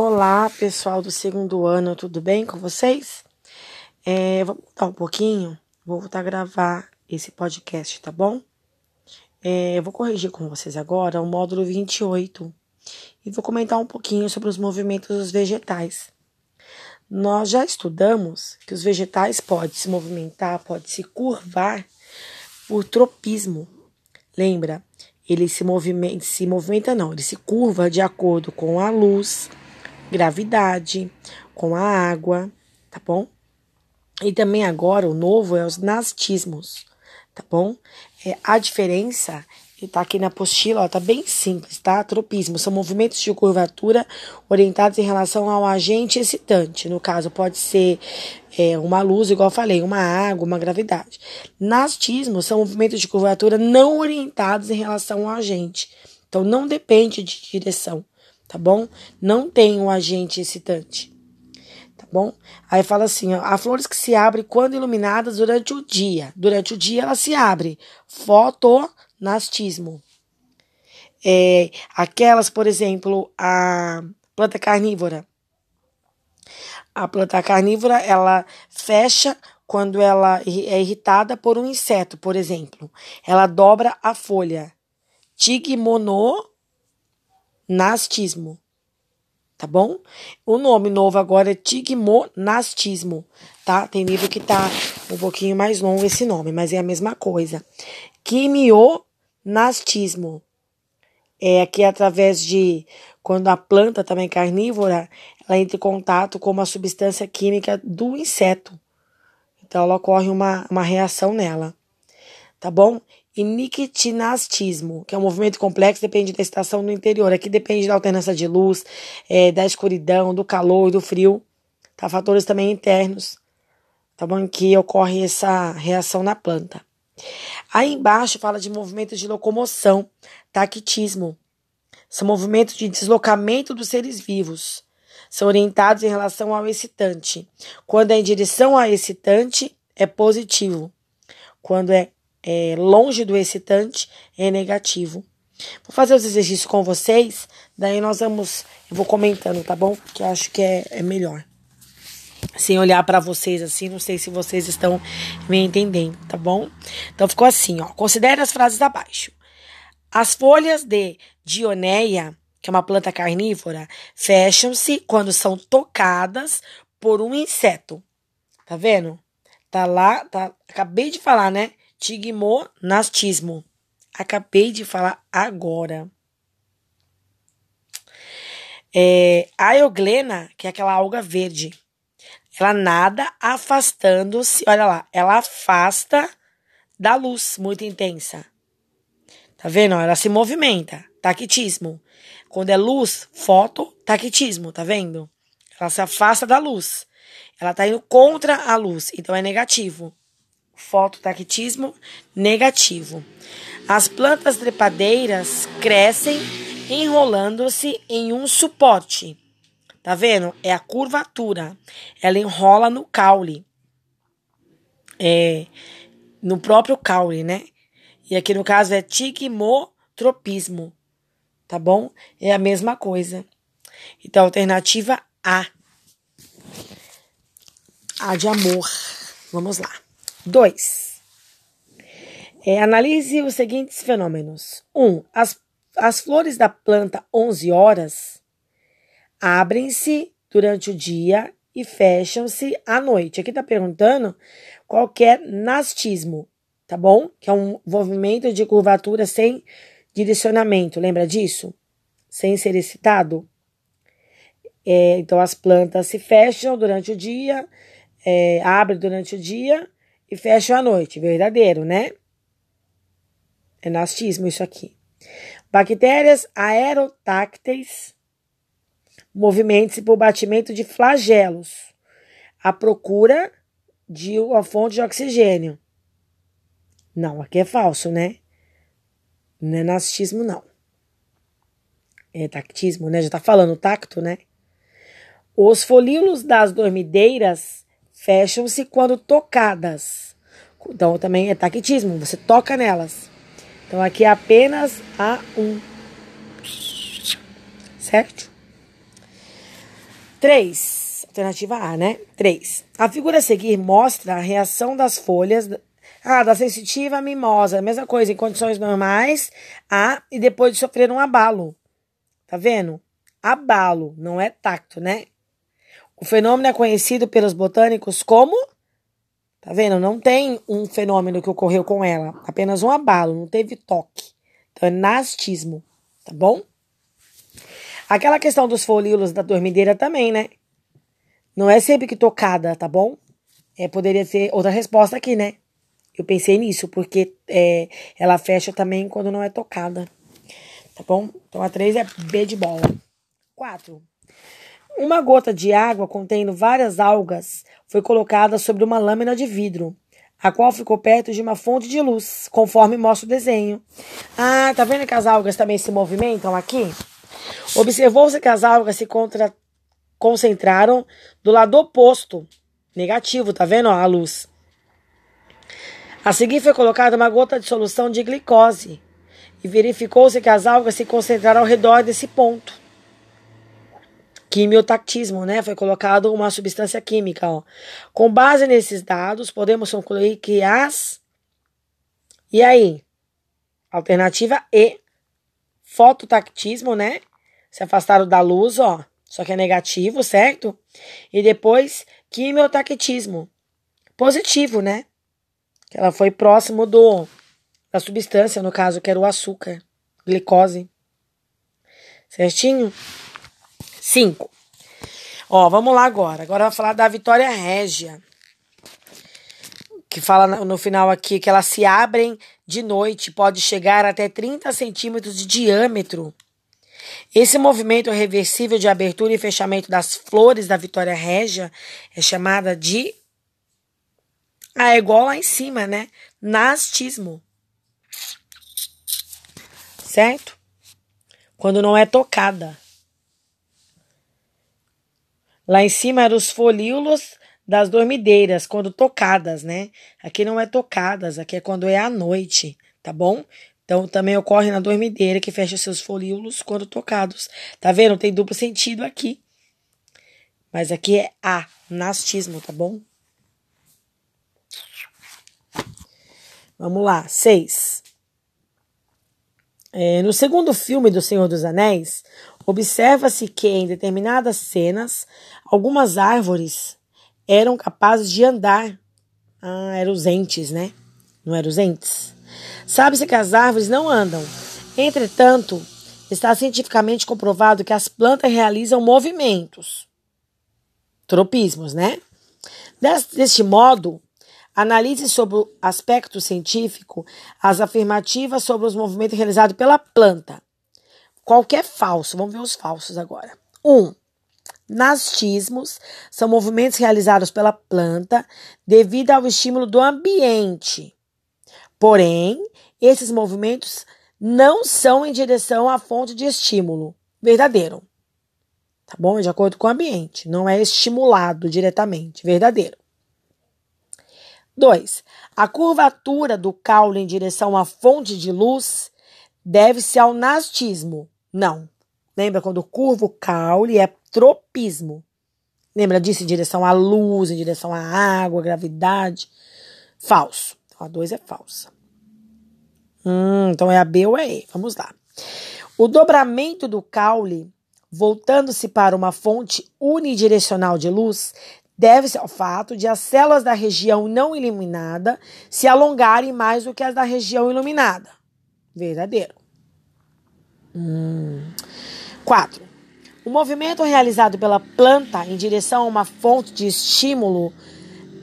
Olá, pessoal do segundo ano, tudo bem com vocês? É, vou mudar um pouquinho, vou voltar a gravar esse podcast, tá bom? É, vou corrigir com vocês agora o módulo 28 e vou comentar um pouquinho sobre os movimentos dos vegetais. Nós já estudamos que os vegetais podem se movimentar, podem se curvar por tropismo. Lembra? Ele se movimenta, se movimenta não, ele se curva de acordo com a luz, gravidade, com a água, tá bom? E também agora o novo é os nastismos, tá bom? É, a diferença está aqui na apostila, ó, tá bem simples, tá? Tropismo são movimentos de curvatura orientados em relação ao agente excitante. No caso, pode ser é, uma luz, igual eu falei, uma água, uma gravidade. Nastismo são movimentos de curvatura não orientados em relação ao agente. Então, não depende de direção tá bom? Não tem um agente excitante, tá bom? Aí fala assim, ó, há flores que se abrem quando iluminadas durante o dia. Durante o dia ela se abre. Fotonastismo. É, aquelas, por exemplo, a planta carnívora. A planta carnívora, ela fecha quando ela é irritada por um inseto, por exemplo. Ela dobra a folha. Tigmono nastismo. Tá bom? O nome novo agora é tigmonastismo, tá? Tem livro que tá um pouquinho mais longo esse nome, mas é a mesma coisa. Quimionastismo. É aqui através de quando a planta também é carnívora, ela entra em contato com uma substância química do inseto. Então ela ocorre uma, uma reação nela. Tá bom? E nictinastismo, que é um movimento complexo, depende da estação no interior. Aqui depende da alternância de luz, é, da escuridão, do calor do frio. Tá? Fatores também internos, tá bom? Que ocorre essa reação na planta. Aí embaixo fala de movimentos de locomoção, tactismo. São movimentos de deslocamento dos seres vivos. São orientados em relação ao excitante. Quando é em direção ao excitante, é positivo. Quando é é, longe do excitante é negativo. Vou fazer os exercícios com vocês, daí nós vamos, eu vou comentando, tá bom? Que eu acho que é, é melhor. Sem olhar para vocês assim, não sei se vocês estão me entendendo, tá bom? Então ficou assim, ó. Considere as frases abaixo. As folhas de Dioneia, que é uma planta carnívora, fecham-se quando são tocadas por um inseto. Tá vendo? Tá lá, tá, acabei de falar, né? Tigmonastismo. Acabei de falar agora. É, a euglena, que é aquela alga verde, ela nada afastando-se, olha lá, ela afasta da luz muito intensa. Tá vendo? Ela se movimenta, taquitismo. Quando é luz, foto, taquitismo, tá vendo? Ela se afasta da luz. Ela tá indo contra a luz, então é negativo fototactismo negativo. As plantas trepadeiras crescem enrolando-se em um suporte. Tá vendo? É a curvatura. Ela enrola no caule. É, no próprio caule, né? E aqui no caso é tigmotropismo. Tá bom? É a mesma coisa. Então, alternativa A. A de amor. Vamos lá. 2. É, analise os seguintes fenômenos. 1. Um, as, as flores da planta 11 horas abrem-se durante o dia e fecham-se à noite. Aqui está perguntando qualquer nastismo, tá bom? Que é um movimento de curvatura sem direcionamento, lembra disso? Sem ser excitado. É, então, as plantas se fecham durante o dia, é, abrem durante o dia e fecham à noite. Verdadeiro, né? É nastismo isso aqui. Bactérias aerotácteis movimentam-se por batimento de flagelos à procura de uma fonte de oxigênio. Não, aqui é falso, né? Não é nastismo, não. É tactismo, né? Já tá falando tacto, né? Os folíolos das dormideiras fecham-se quando tocadas. Então também é taquitismo, você toca nelas. Então aqui é apenas a um. Certo? 3. Alternativa A, né? 3. A figura a seguir mostra a reação das folhas. Ah, da sensitiva mimosa, mesma coisa, em condições normais, A, e depois de sofrer um abalo. Tá vendo? Abalo, não é tacto, né? O fenômeno é conhecido pelos botânicos como. Tá vendo? Não tem um fenômeno que ocorreu com ela, apenas um abalo, não teve toque. Então é nastismo, tá bom? Aquela questão dos folíolos da dormideira também, né? Não é sempre que tocada, tá bom? É, poderia ser outra resposta aqui, né? Eu pensei nisso, porque é, ela fecha também quando não é tocada. Tá bom? Então a 3 é B de bola. 4. Uma gota de água contendo várias algas foi colocada sobre uma lâmina de vidro, a qual ficou perto de uma fonte de luz, conforme mostra o desenho. Ah, tá vendo que as algas também se movimentam aqui? Observou-se que as algas se contra... concentraram do lado oposto, negativo, tá vendo a luz? A seguir foi colocada uma gota de solução de glicose e verificou-se que as algas se concentraram ao redor desse ponto quimiotactismo, né? Foi colocado uma substância química, ó. Com base nesses dados, podemos concluir que as E aí? Alternativa E, fototactismo, né? Se afastaram da luz, ó, só que é negativo, certo? E depois quimiotactismo, positivo, né? Que ela foi próximo do da substância, no caso, que era o açúcar, glicose. Certinho? 5. Ó, vamos lá agora. Agora vai falar da Vitória Régia. Que fala no final aqui que elas se abrem de noite, pode chegar até 30 centímetros de diâmetro. Esse movimento reversível de abertura e fechamento das flores da Vitória Régia é chamada de. Ah, é igual lá em cima, né? Nastismo. Certo? Quando não é tocada. Lá em cima eram os folíolos das dormideiras, quando tocadas, né? Aqui não é tocadas, aqui é quando é à noite, tá bom? Então também ocorre na dormideira que fecha seus folíolos quando tocados. Tá vendo? Tem duplo sentido aqui. Mas aqui é a, nastismo, tá bom? Vamos lá, seis. É, no segundo filme do Senhor dos Anéis, observa-se que em determinadas cenas Algumas árvores eram capazes de andar. Ah, eram os entes, né? Não eram os entes. Sabe-se que as árvores não andam. Entretanto, está cientificamente comprovado que as plantas realizam movimentos. Tropismos, né? Deste modo, analise sobre o aspecto científico as afirmativas sobre os movimentos realizados pela planta. Qualquer falso, vamos ver os falsos agora. 1. Um, Nastismos são movimentos realizados pela planta devido ao estímulo do ambiente. Porém, esses movimentos não são em direção à fonte de estímulo verdadeiro. Tá bom? De acordo com o ambiente. Não é estimulado diretamente. Verdadeiro. 2. A curvatura do caule em direção à fonte de luz deve-se ao nastismo. Não. Lembra quando curva o caule é tropismo. Lembra disso? Em direção à luz, em direção à água, gravidade. Falso. Então, a 2 é falsa. Hum, então é a B ou é E. Vamos lá. O dobramento do caule, voltando-se para uma fonte unidirecional de luz, deve-se ao fato de as células da região não iluminada se alongarem mais do que as da região iluminada. Verdadeiro. Hum. 4. O movimento realizado pela planta em direção a uma fonte de estímulo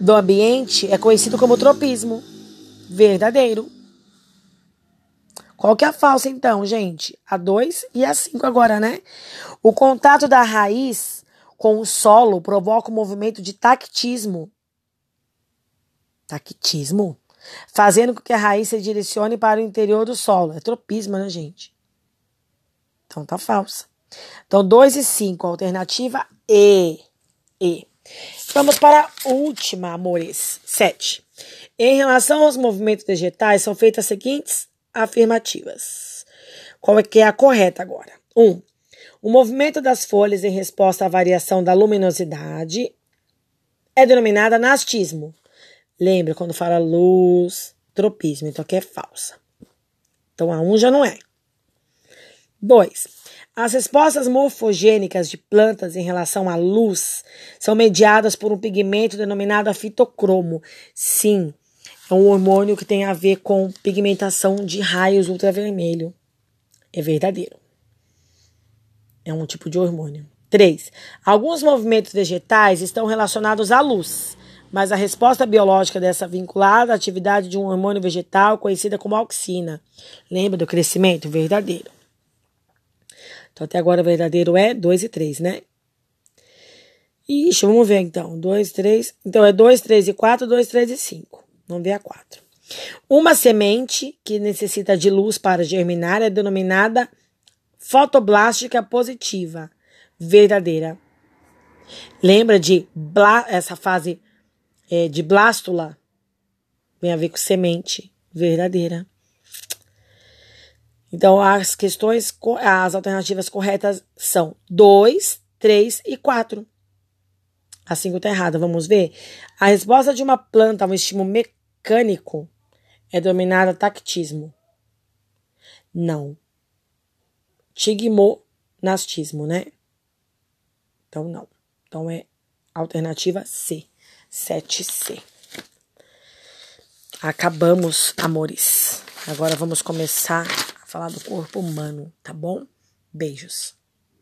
do ambiente é conhecido como tropismo. Verdadeiro. Qual que é a falsa então, gente? A 2 e a 5 agora, né? O contato da raiz com o solo provoca um movimento de tactismo. Tactismo? Fazendo com que a raiz se direcione para o interior do solo. É tropismo, né, gente? Então tá falsa. Então, 2 e 5, alternativa E. E. Vamos para a última, amores. 7. Em relação aos movimentos vegetais, são feitas as seguintes afirmativas. Qual é que é a correta agora? 1. Um, O movimento das folhas em resposta à variação da luminosidade é denominada nastismo. Lembra quando fala luz, tropismo, então aqui é falsa. Então a 1 um já não é. 2. As respostas morfogênicas de plantas em relação à luz são mediadas por um pigmento denominado fitocromo. Sim, é um hormônio que tem a ver com pigmentação de raios ultravermelho. É verdadeiro. É um tipo de hormônio. 3. Alguns movimentos vegetais estão relacionados à luz, mas a resposta biológica dessa vinculada à atividade de um hormônio vegetal conhecida como auxina. Lembra do crescimento? Verdadeiro. Então, até agora, verdadeiro é 2 e 3, né? Ixi, vamos ver então. 2, 3. Então, é 2, 3 e 4, 2, 3 e 5. Vamos ver a 4. Uma semente que necessita de luz para germinar é denominada fotoblástica positiva, verdadeira. Lembra de essa fase é, de blástula? Tem a ver com semente, verdadeira. Então, as questões, as alternativas corretas são 2, 3 e 4. A 5 está errada, vamos ver? A resposta de uma planta a um estímulo mecânico é denominada tactismo. Não. Tigmonastismo, né? Então, não. Então, é alternativa C. 7C. Acabamos, amores. Agora vamos começar a falar do corpo humano, tá bom? Beijos.